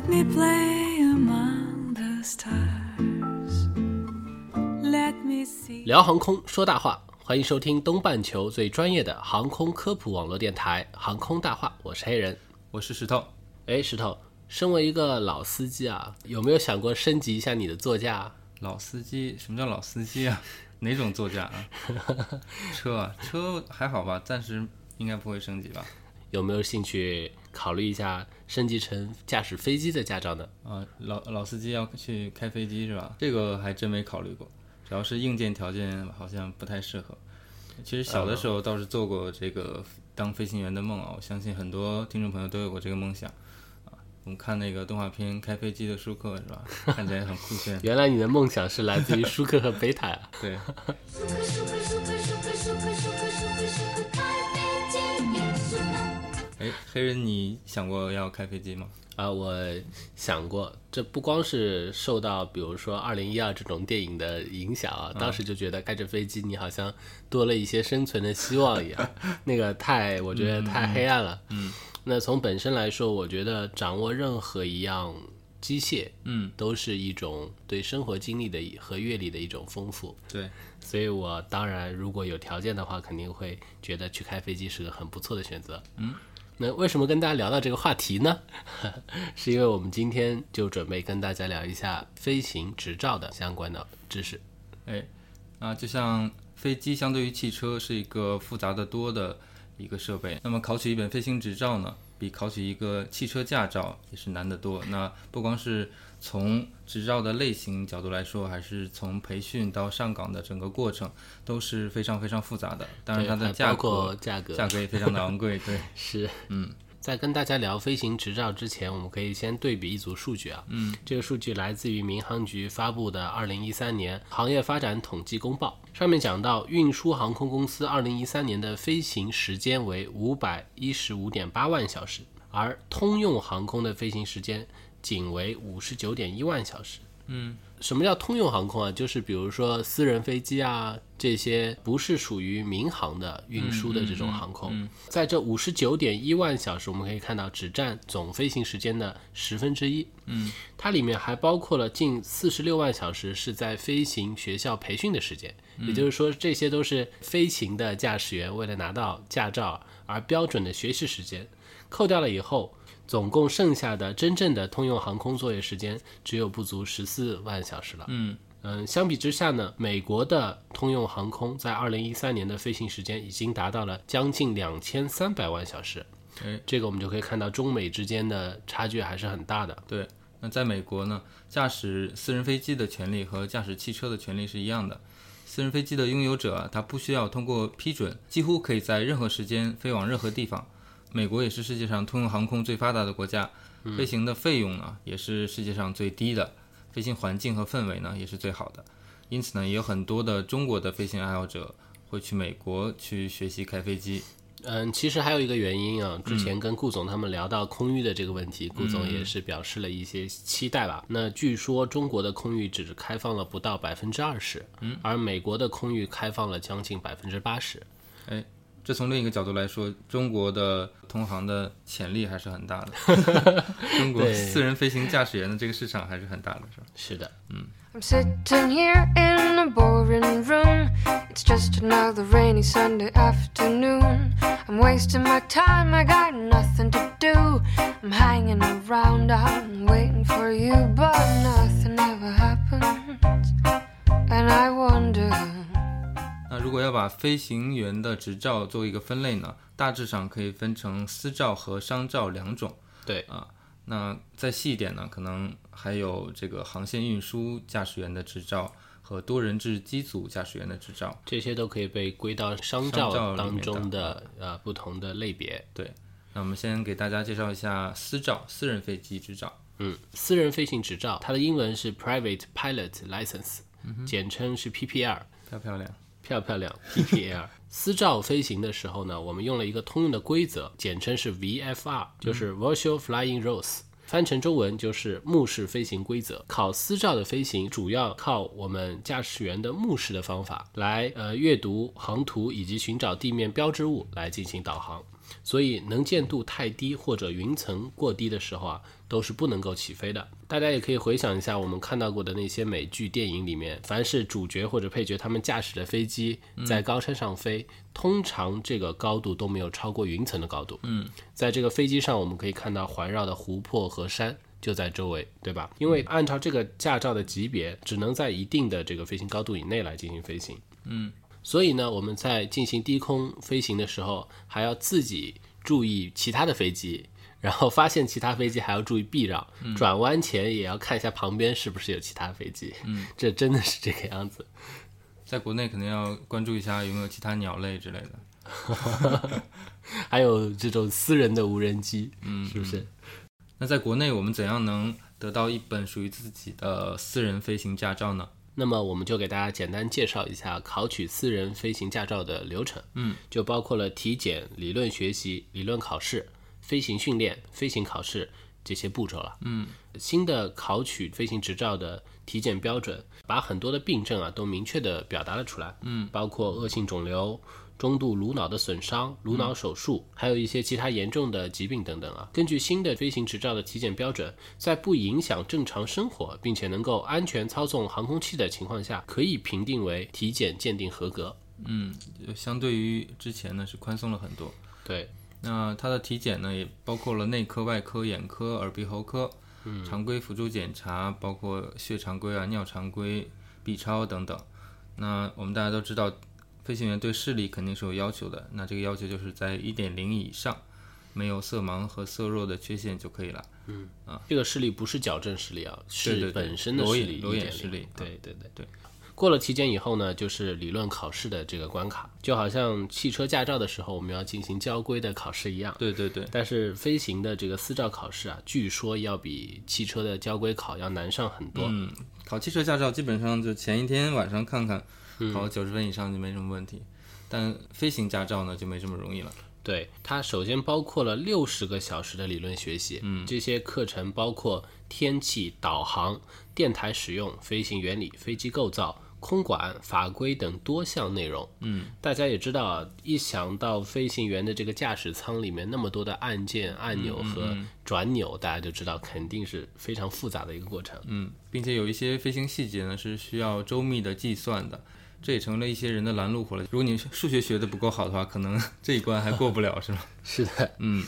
let me play among the stars. Let me see. 聊航空说大话，欢迎收听东半球最专业的航空科普网络电台《航空大话》，我是黑人。我是石头。哎，石头，身为一个老司机啊，有没有想过升级一下你的座驾啊？老司机，什么叫老司机啊？哪种座驾啊？车啊，车还好吧，暂时应该不会升级吧？有没有兴趣考虑一下升级成驾驶飞机的驾照呢？啊，老老司机要去开飞机是吧？这个还真没考虑过，主要是硬件条件好像不太适合。其实小的时候倒是做过这个当飞行员的梦啊，我相信很多听众朋友都有过这个梦想啊。我们看那个动画片《开飞机的舒克》是吧？看起来很酷炫。原来你的梦想是来自于舒克和贝塔啊！对，哎，黑人，你想过要开飞机吗？啊，我想过，这不光是受到比如说《二零一二》这种电影的影响啊，当时就觉得开着飞机，你好像多了一些生存的希望一样。那个太，我觉得太黑暗了。嗯，那从本身来说，我觉得掌握任何一样机械，嗯，都是一种对生活经历的和阅历的一种丰富。对，所以我当然如果有条件的话，肯定会觉得去开飞机是个很不错的选择。嗯，那为什么跟大家聊到这个话题呢？是因为我们今天就准备跟大家聊一下飞行执照的相关的知识。哎，啊，就像飞机相对于汽车是一个复杂的多的一个设备，那么考取一本飞行执照呢，比考取一个汽车驾照也是难得多。那不光是从执照的类型角度来说，还是从培训到上岗的整个过程都是非常非常复杂的。当然，对它的价格价格也非常的昂贵。对，是，嗯，在跟大家聊飞行执照之前，我们可以先对比一组数据啊。嗯，这个数据来自于民航局发布的《二零一三年行业发展统计公报》，上面讲到，运输航空公司二零一三年的飞行时间为五百一十五点八万小时，而通用航空的飞行时间仅为五十九点一万小时。嗯，什么叫通用航空啊？就是比如说私人飞机啊，这些不是属于民航的运输的这种航空，嗯嗯在这五十九点一万小时，我们可以看到只占总飞行时间的十分之一。嗯，它里面还包括了近四十六万小时是在飞行学校培训的时间，也就是说，这些都是飞行的驾驶员为了拿到驾照而标准的学习时间，扣掉了以后。总共剩下的真正的通用航空作业时间只有不足十四万小时了。嗯嗯，相比之下呢，美国的通用航空在二零一三年的飞行时间已经达到了将近两千三百万小时。哎，这个我们就可以看到中美之间的差距还是很大的。对。那在美国呢，驾驶私人飞机的权利和驾驶汽车的权利是一样的。私人飞机的拥有者啊，他不需要通过批准，几乎可以在任何时间飞往任何地方。美国也是世界上通用航空最发达的国家，飞行的费用呢也是世界上最低的，飞行环境和氛围呢也是最好的。因此呢，也有很多的中国的飞行爱好者会去美国去学习开飞机。嗯，其实还有一个原因啊，之前跟顾总他们聊到空域的这个问题，顾总也是表示了一些期待吧。那据说中国的空域只是开放了不到百分之二十，嗯，而美国的空域开放了将近百分之八十。哎，这从另一个角度来说，中国的通航的潜力还是很大的。中国私人飞行驾驶员的这个市场还是很大的，是吧？是的，I'm sitting here in a boring room. It's just another rainy Sunday afternoon. I'm wasting my time, I got nothing to do. I'm hanging around, I'm waiting for you, but nothing ever happens. And I wonder. 那如果要把飞行员的执照做一个分类呢，大致上可以分成私照和商照两种。对啊，那再细一点呢，可能还有这个航线运输驾驶员的执照和多人制机组驾驶员的执照。这些都可以被归到商商照当中的的呃不同的类别。对，那我们先给大家介绍一下私照，私人飞机执照。嗯，私人飞行执照，它的英文是 Private Pilot License，、简称是 PPR，。漂漂亮。漂漂亮 PPL。私照飞行的时候呢，我们用了一个通用的规则，简称是 VFR，就是 Virtual Flying Rules。翻成中文就是目视飞行规则。考私照的飞行主要靠我们驾驶员的目视的方法来呃阅读航图以及寻找地面标志物来进行导航。所以能见度太低或者云层过低的时候啊，都是不能够起飞的。大家也可以回想一下我们看到过的那些美剧、电影里面，凡是主角或者配角他们驾驶的飞机在高山上飞，通常这个高度都没有超过云层的高度。嗯，在这个飞机上，我们可以看到环绕的湖泊和山。就在周围，对吧？因为按照这个驾照的级别，只能在一定的这个飞行高度以内来进行飞行。嗯，所以呢，我们在进行低空飞行的时候，还要自己注意其他的飞机，然后发现其他飞机还要注意避让，转弯前也要看一下旁边是不是有其他飞机。嗯，这真的是这个样子。在国内可能要关注一下有没有其他鸟类之类的。还有这种私人的无人机，嗯，是不是？那在国内，我们怎样能得到一本属于自己的私人飞行驾照呢？那么我们就给大家简单介绍一下考取私人飞行驾照的流程。嗯，就包括了体检、理论学习、理论考试、飞行训练、飞行考试这些步骤了。嗯，新的考取飞行执照的体检标准，把很多的病症啊都明确的表达了出来。嗯，包括恶性肿瘤。中度颅脑的损伤、颅脑手术，还有一些其他严重的疾病等等啊。根据新的飞行执照的体检标准，在不影响正常生活，并且能够安全操纵航空器的情况下，可以评定为体检鉴定合格。嗯，相对于之前呢是宽松了很多。对，那它的体检呢也包括了内科、外科、眼科、耳鼻喉科，嗯，常规辅助检查包括血常规啊、尿常规、B 超等等。那我们大家都知道。飞行员对视力肯定是有要求的，那这个要求就是在一点零以上，没有色盲和色弱的缺陷就可以了。嗯啊，这个视力不是矫正视力啊，是本身的视力，裸眼视力。对对对对。过了体检以后呢，就是理论考试的这个关卡，就好像汽车驾照的时候我们要进行交规的考试一样。对对对。但是飞行的这个私照考试啊，据说要比汽车的交规考要难上很多。嗯，考汽车驾照基本上就前一天晚上看看。考九十分以上就没什么问题，但飞行驾照呢就没这么容易了。对，它首先包括了六十个小时的理论学习，嗯，这些课程包括天气、导航、电台使用、飞行原理、飞机构造、空管、法规等多项内容。嗯，大家也知道啊，一想到飞行员的这个驾驶舱里面那么多的按键、按钮和转钮，大家就知道肯定是非常复杂的一个过程。嗯，并且有一些飞行细节呢是需要周密的计算的。这也成了一些人的拦路虎了。如果你数学学的不够好的话，可能 这一关还过不了，是吗？是的，嗯。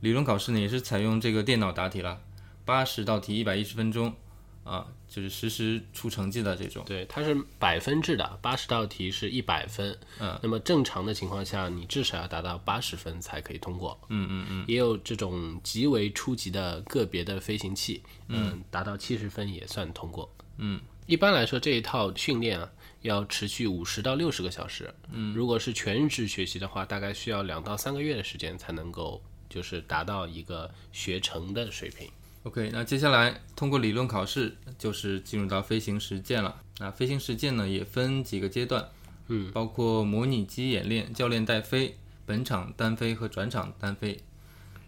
理论考试呢也是采用这个电脑答题了，八十道题，一百一十分钟，啊，就是实时出成绩的这种。对，它是百分制的，八十道题是一百分。嗯。那么正常的情况下，你至少要达到八十分才可以通过。嗯嗯嗯。也有这种极为初级的个别的飞行器，嗯，达到七十分也算通过。嗯。一般来说，这一套训练啊。要持续五十到六十个小时，嗯，如果是全日制学习的话，大概需要两到三个月的时间才能够就是达到一个学成的水平。OK，那接下来通过理论考试，就是进入到飞行实践了。那飞行实践呢，也分几个阶段，嗯，包括模拟机演练、教练带飞、本场单飞和转场单飞。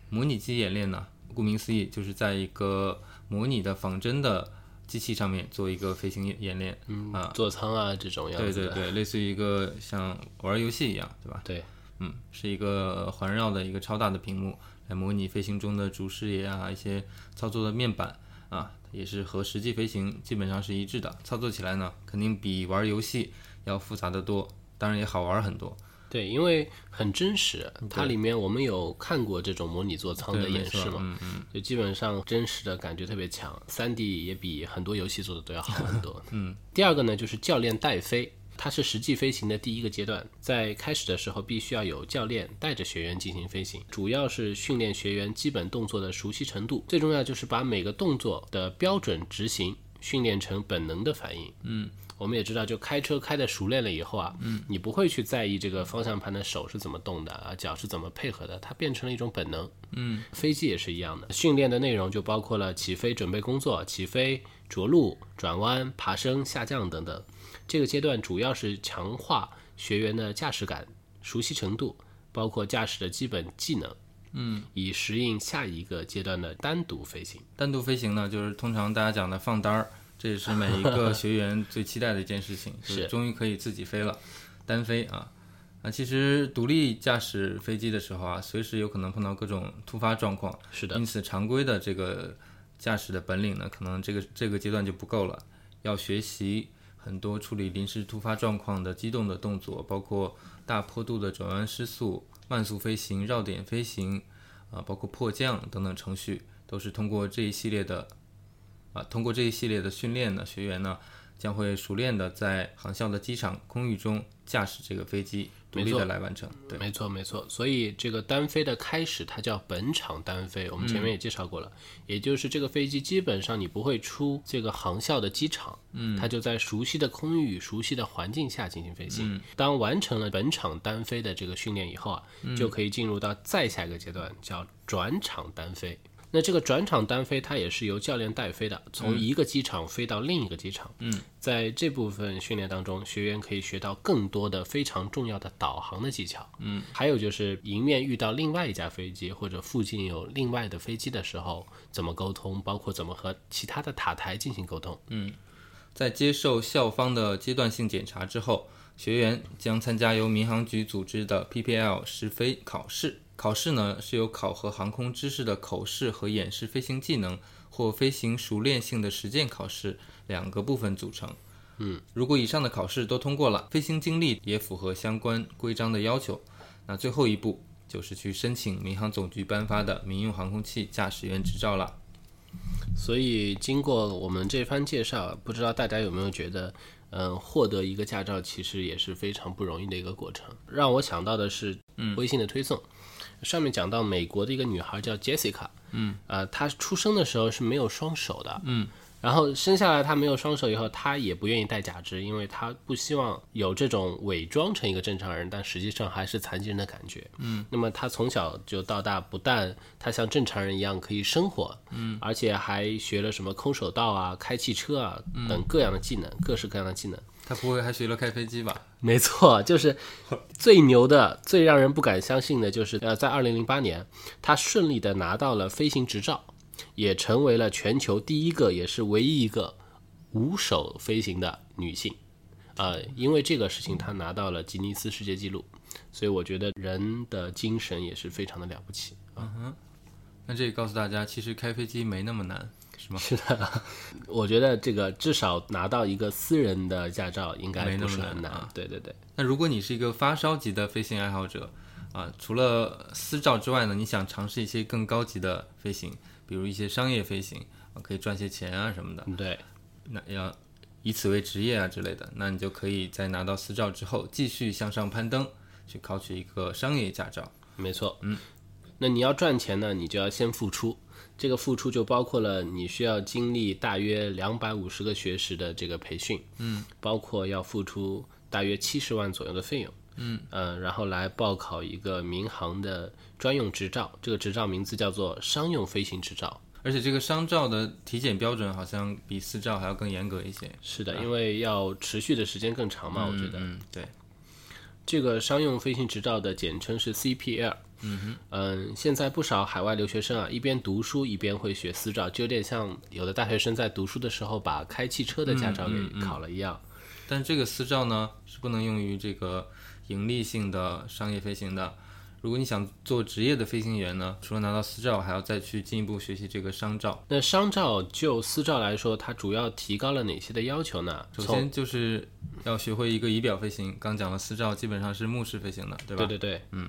模拟机演练呢，顾名思义，就是在一个模拟的仿真的。机器上面做一个飞行演练，嗯啊，座舱啊这种样子，对对对，类似于一个像玩游戏一样，对吧？对，嗯，是一个环绕的一个超大的屏幕，来模拟飞行中的主视野啊，一些操作的面板啊，也是和实际飞行基本上是一致的。操作起来呢，肯定比玩游戏要复杂的多，当然也好玩很多。对，因为很真实，它里面我们有看过这种模拟座舱的演示嘛，嗯嗯，就基本上真实的感觉特别强，三 D 也比很多游戏做的都要好很多。嗯，第二个呢就是教练带飞，它是实际飞行的第一个阶段，在开始的时候必须要有教练带着学员进行飞行，主要是训练学员基本动作的熟悉程度，最重要就是把每个动作的标准执行训练成本能的反应。嗯，我们也知道，就开车开的熟练了以后啊，嗯，你不会去在意这个方向盘的手是怎么动的啊，脚是怎么配合的，它变成了一种本能。嗯，飞机也是一样的，训练的内容就包括了起飞准备工作、起飞、着陆、转弯、爬升、下降等等。这个阶段主要是强化学员的驾驶感、熟悉程度，包括驾驶的基本技能。嗯，以适应下一个阶段的单独飞行。单独飞行呢，就是通常大家讲的放单儿，这也是每一个 学员最期待的一件事情，就是终于可以自己飞了，单飞啊。啊，其实独立驾驶飞机的时候啊，随时有可能碰到各种突发状况。是的，因此常规的这个驾驶的本领呢，可能这个这个阶段就不够了，要学习很多处理临时突发状况的机动的动作，包括大坡度的转弯失速。慢速飞行、绕点飞行，啊，包括迫降等等程序，都是通过这一系列的，啊，通过这一系列的训练呢，学员呢将会熟练的在航校的机场空域中驾驶这个飞机。独立的来完成，对，没错没错。所以这个单飞的开始，它叫本场单飞。我们前面也介绍过了，也就是这个飞机基本上你不会出这个航校的机场，嗯，它就在熟悉的空域、熟悉的环境下进行飞行。当完成了本场单飞的这个训练以后啊，就可以进入到再下一个阶段，叫转场单飞。那这个转场单飞，它也是由教练带飞的，从一个机场飞到另一个机场。嗯，在这部分训练当中，学员可以学到更多的非常重要的导航的技巧。嗯，还有就是迎面遇到另外一架飞机或者附近有另外的飞机的时候，怎么沟通，包括怎么和其他的塔台进行沟通。嗯，在接受校方的阶段性检查之后，学员将参加由民航局组织的 PPL 试飞考试。考试呢是由考核航空知识的口试和演示飞行技能或飞行熟练性的实践考试两个部分组成。嗯，如果以上的考试都通过了，飞行经历也符合相关规章的要求，那最后一步就是去申请民航总局颁发的民用航空器驾驶员执照了。所以经过我们这番介绍，不知道大家有没有觉得，嗯，获得一个驾照其实也是非常不容易的一个过程。让我想到的是，嗯，微信的推送。上面讲到美国的一个女孩叫 Jessica，嗯，呃，她出生的时候是没有双手的，嗯，然后生下来她没有双手以后，她也不愿意戴假肢，因为她不希望有这种伪装成一个正常人，但实际上还是残疾人的感觉，嗯，那么她从小就到大，不但她像正常人一样可以生活，嗯，而且还学了什么空手道啊、开汽车啊等各样的技能，各式各样的技能。他不会还学了开飞机吧？没错，就是最牛的、最让人不敢相信的，就是呃，在二零零八年，他顺利的拿到了飞行执照，也成为了全球第一个，也是唯一一个无手飞行的女性。呃，因为这个事情，她拿到了吉尼斯世界纪录，所以我觉得人的精神也是非常的了不起。嗯哼，那这也告诉大家，其实开飞机没那么难。是吗？是的，我觉得这个至少拿到一个私人的驾照应该没那么难。难。对对对。那如果你是一个发烧级的飞行爱好者啊，除了私照之外呢，你想尝试一些更高级的飞行，比如一些商业飞行啊，可以赚些钱啊什么的。对。那要以此为职业啊之类的，那你就可以在拿到私照之后，继续向上攀登，去考取一个商业驾照。没错。嗯。那你要赚钱呢，你就要先付出。这个付出就包括了你需要经历大约两百五十个学时的这个培训，嗯，包括要付出大约七十万左右的费用，嗯，呃，然后来报考一个民航的专用执照，这个执照名字叫做商用飞行执照，而且这个商照的体检标准好像比私照还要更严格一些。是的，因为要持续的时间更长嘛，我觉得，嗯，对，这个商用飞行执照的简称是 CPL。嗯哼，嗯，现在不少海外留学生啊，一边读书一边会学私照，就有点像有的大学生在读书的时候把开汽车的驾照给考了一样。但这个私照呢，是不能用于这个盈利性的商业飞行的。如果你想做职业的飞行员呢，除了拿到私照，还要再去进一步学习这个商照。那商照就私照来说，它主要提高了哪些的要求呢？首先就是要学会一个仪表飞行。刚讲了私照基本上是目视飞行的，对吧？对对对，嗯。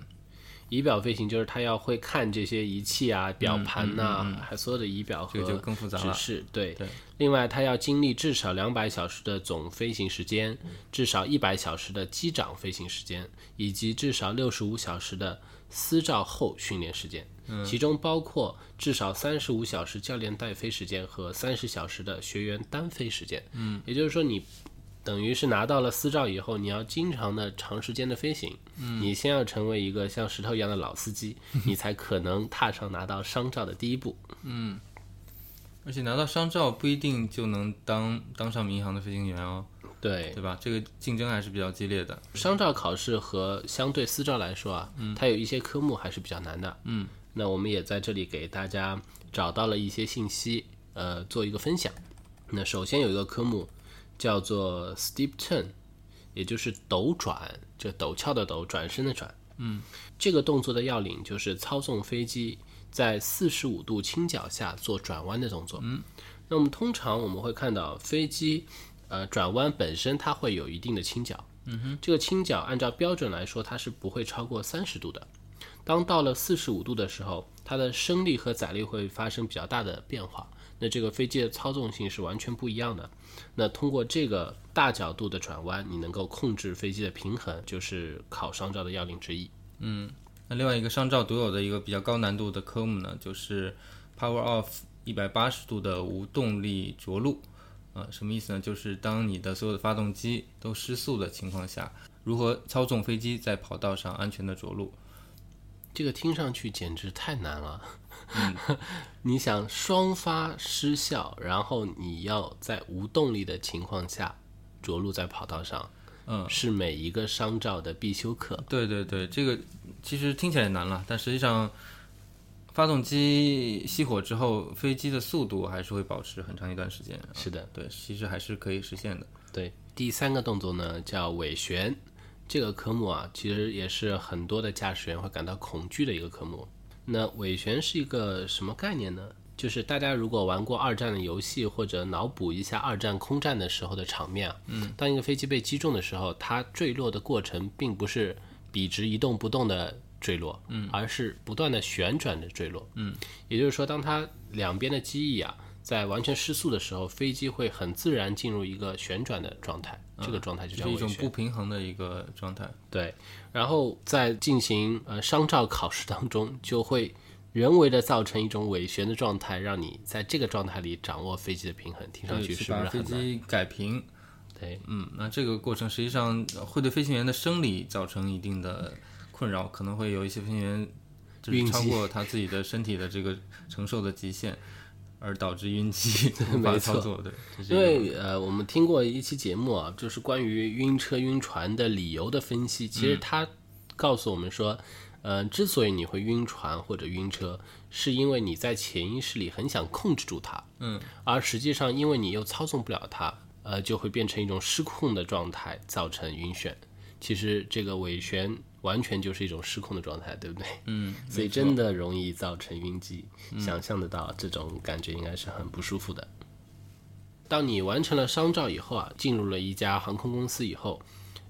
仪表飞行就是他要会看这些仪器啊、表盘呐，还所有的仪表和就更复杂了。指示对对。另外，他要经历至少两百小时的总飞行时间，至少一百小时的机长飞行时间，以及至少六十五小时的私照后训练时间，其中包括至少三十五小时教练带飞时间和三十小时的学员单飞时间。嗯，也就是说你。等于是拿到了私照以后，你要经常的长时间的飞行，嗯，你先要成为一个像石头一样的老司机，你才可能踏上拿到商照的第一步。嗯而且拿到商照不一定就能当当上民航的飞行员哦，对对吧？这个竞争还是比较激烈的。商照考试和相对私照来说啊，它有一些科目还是比较难的。嗯，那我们也在这里给大家找到了一些信息，呃，做一个分享。那首先有一个科目叫做 steep turn，也就是陡转，这陡峭的陡，转身的转。嗯，这个动作的要领就是操纵飞机在四十五度倾角下做转弯的动作。嗯，那我们通常我们会看到飞机，呃，转弯本身它会有一定的倾角。嗯哼，这个倾角按照标准来说，它是不会超过三十度的。当到了四十五度的时候，它的升力和载力会发生比较大的变化。那这个飞机的操纵性是完全不一样的。那通过这个大角度的转弯，你能够控制飞机的平衡，就是考商照的要领之一。嗯那另外一个商照独有的一个比较高难度的科目呢，就是 Power Off 一百八十度的无动力着陆。啊，什么意思呢？就是当你的所有的发动机都失速的情况下，如何操纵飞机在跑道上安全的着陆？这个听上去简直太难了。你想双发失效，然后你要在无动力的情况下着陆在跑道上，嗯，是每一个商照的必修课。对对对，这个其实听起来难了，但实际上，发动机熄火之后，飞机的速度还是会保持很长一段时间。是的，对，其实还是可以实现的。对，第三个动作呢叫尾旋，这个科目啊，其实也是很多的驾驶员会感到恐惧的一个科目。那尾旋是一个什么概念呢？就是大家如果玩过二战的游戏，或者脑补一下二战空战的时候的场面啊，嗯，当一个飞机被击中的时候，它坠落的过程并不是笔直一动不动的坠落，嗯，而是不断的旋转的坠落，嗯，也就是说，当它两边的机翼啊在完全失速的时候，飞机会很自然进入一个旋转的状态，这个状态就叫是一种不平衡的一个状态。对，然后在进行呃商照考试当中，就会人为的造成一种尾旋的状态，让你在这个状态里掌握飞机的平衡，听上，去是不是很难？机改平。对，嗯，那这个过程实际上会对飞行员的生理造成一定的困扰，可能会有一些飞行员就是超过他自己的身体的这个承受的极限，而导致晕机 无法没错操作。对，因为呃，我们听过一期节目啊，就是关于晕车晕船的理由的分析。其实它告诉我们说，呃，之所以你会晕船或者晕车，是因为你在潜意识里很想控制住它，嗯，而实际上因为你又操纵不了它，呃，就会变成一种失控的状态，造成晕眩。其实这个尾旋完全就是一种失控的状态，对不对？嗯，所以真的容易造成晕机，想象得到这种感觉应该是很不舒服的。当你完成了商照以后啊，进入了一家航空公司以后，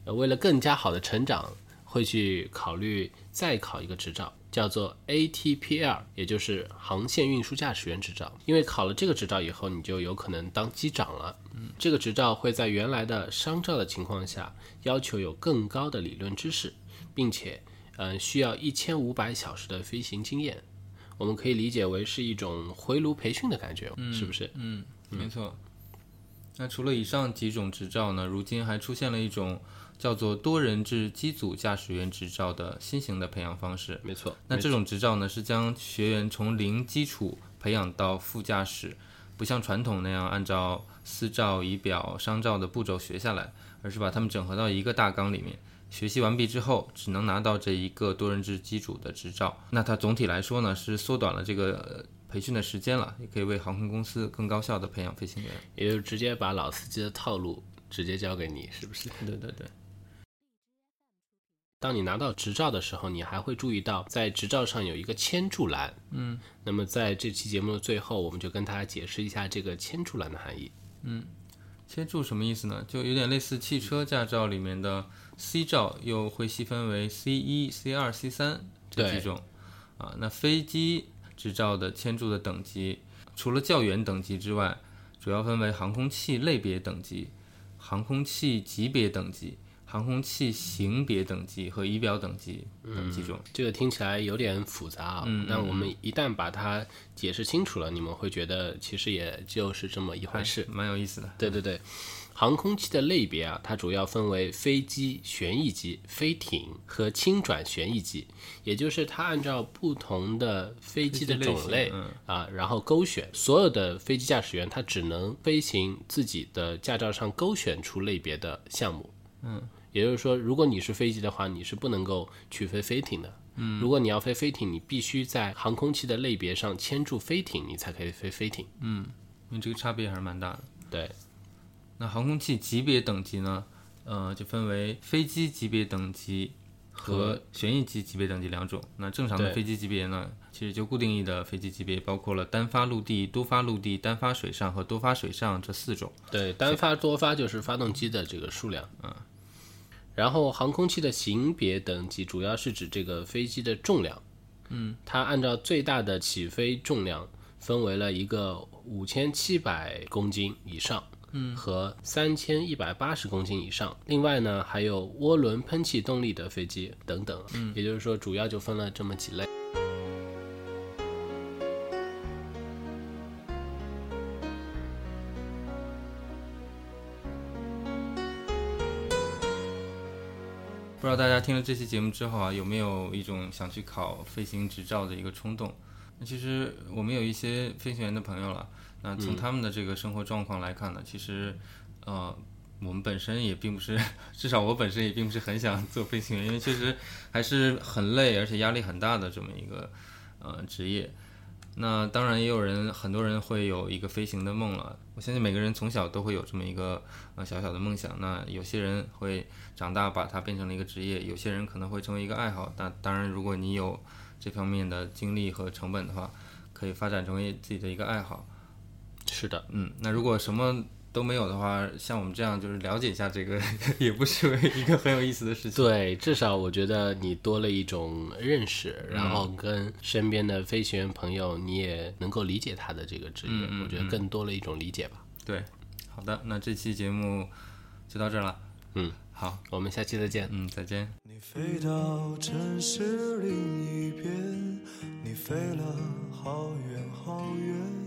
呃，为了更加好的成长，会去考虑再考一个执照，叫做 ATPL，也就是航线运输驾驶员执照。因为考了这个执照以后，你就有可能当机长了。嗯，这个执照会在原来的商照的情况下，要求有更高的理论知识，并且，嗯、需要一千五百小时的飞行经验。我们可以理解为是一种回炉培训的感觉，是不是？嗯，没错。那除了以上几种执照呢，如今还出现了一种叫做多人制机组驾驶员执照的新型的培养方式。没错。那这种执照呢，是将学员从零基础培养到副驾驶，不像传统那样按照私照、仪表、商照的步骤学下来，而是把他们整合到一个大纲里面。学习完毕之后，只能拿到这一个多人制机组的执照。那它总体来说呢，是缩短了这个呃培训的时间了，也可以为航空公司更高效的培养飞行员。也就是直接把老司机的套路直接交给你，是不是？对对对，当你拿到执照的时候，你还会注意到在执照上有一个签注栏。嗯，那么在这期节目的最后，我们就跟大家解释一下这个签注栏的含义。切注什么意思呢？就有点类似汽车驾照里面的 C 照，又会细分为 C 一、C 二、C 三这几种。啊，那飞机执照的签注的等级，除了教员等级之外，主要分为航空器类别等级、航空器级别等级、航空器型别等级和仪表等级等几种。这个听起来有点复杂啊。嗯那我们一旦把它解释清楚了，你们会觉得其实也就是这么一回事。蛮有意思的。对对对，航空器的类别啊，它主要分为飞机、旋翼机、飞艇和轻转旋翼机，也就是它按照不同的飞机的种类类嗯啊，然后勾选所有的飞机驾驶员，他只能飞行自己的驾照上勾选出类别的项目。嗯，也就是说，如果你是飞机的话，你是不能够去飞飞艇的。嗯，如果你要飞飞艇，你必须在航空器的类别上签注飞艇，你才可以飞飞艇。因为这个差别还是蛮大的。对，那航空器级别等级呢？呃，就分为飞机级别等级和旋翼机级别等级两种。那正常的飞机级别呢，其实就固定翼的飞机级别包括了单发陆地、多发陆地、单发水上和多发水上这四种。对，单发多发就是发动机的这个数量。嗯，然后航空器的型别等级主要是指这个飞机的重量。嗯，它按照最大的起飞重量分为了一个五千七百公斤以上。嗯，和三千一百八十公斤以上。另外呢，还有涡轮喷气动力的飞机等等。嗯，也就是说，主要就分了这么几类。不知道大家听了这期节目之后啊，有没有一种想去考飞行执照的一个冲动？那其实我们有一些飞行员的朋友了，那从他们的这个生活状况来看呢，其实，呃，我们本身也并不是，至少我本身也并不是很想做飞行员，因为确实还是很累，而且压力很大的这么一个呃职业。那当然也有人，很多人会有一个飞行的梦了。我相信每个人从小都会有这么一个呃小小的梦想。那有些人会长大把它变成了一个职业，有些人可能会成为一个爱好。那当然，如果你有这方面的精力和成本的话，可以发展成为自己的一个爱好。是的，嗯，那如果什么都没有的话，像我们这样就是了解一下这个，也不失为一个很有意思的事情。对，至少我觉得你多了一种认识，然嗯后跟身边的飞行员朋友，你也能够理解他的这个职业，嗯嗯我觉得更多了一种理解吧。对，好的，那这期节目就到这儿了。嗯，好，我们下期再见。嗯，再见。你飞到城市另一边，你飞了好远好远，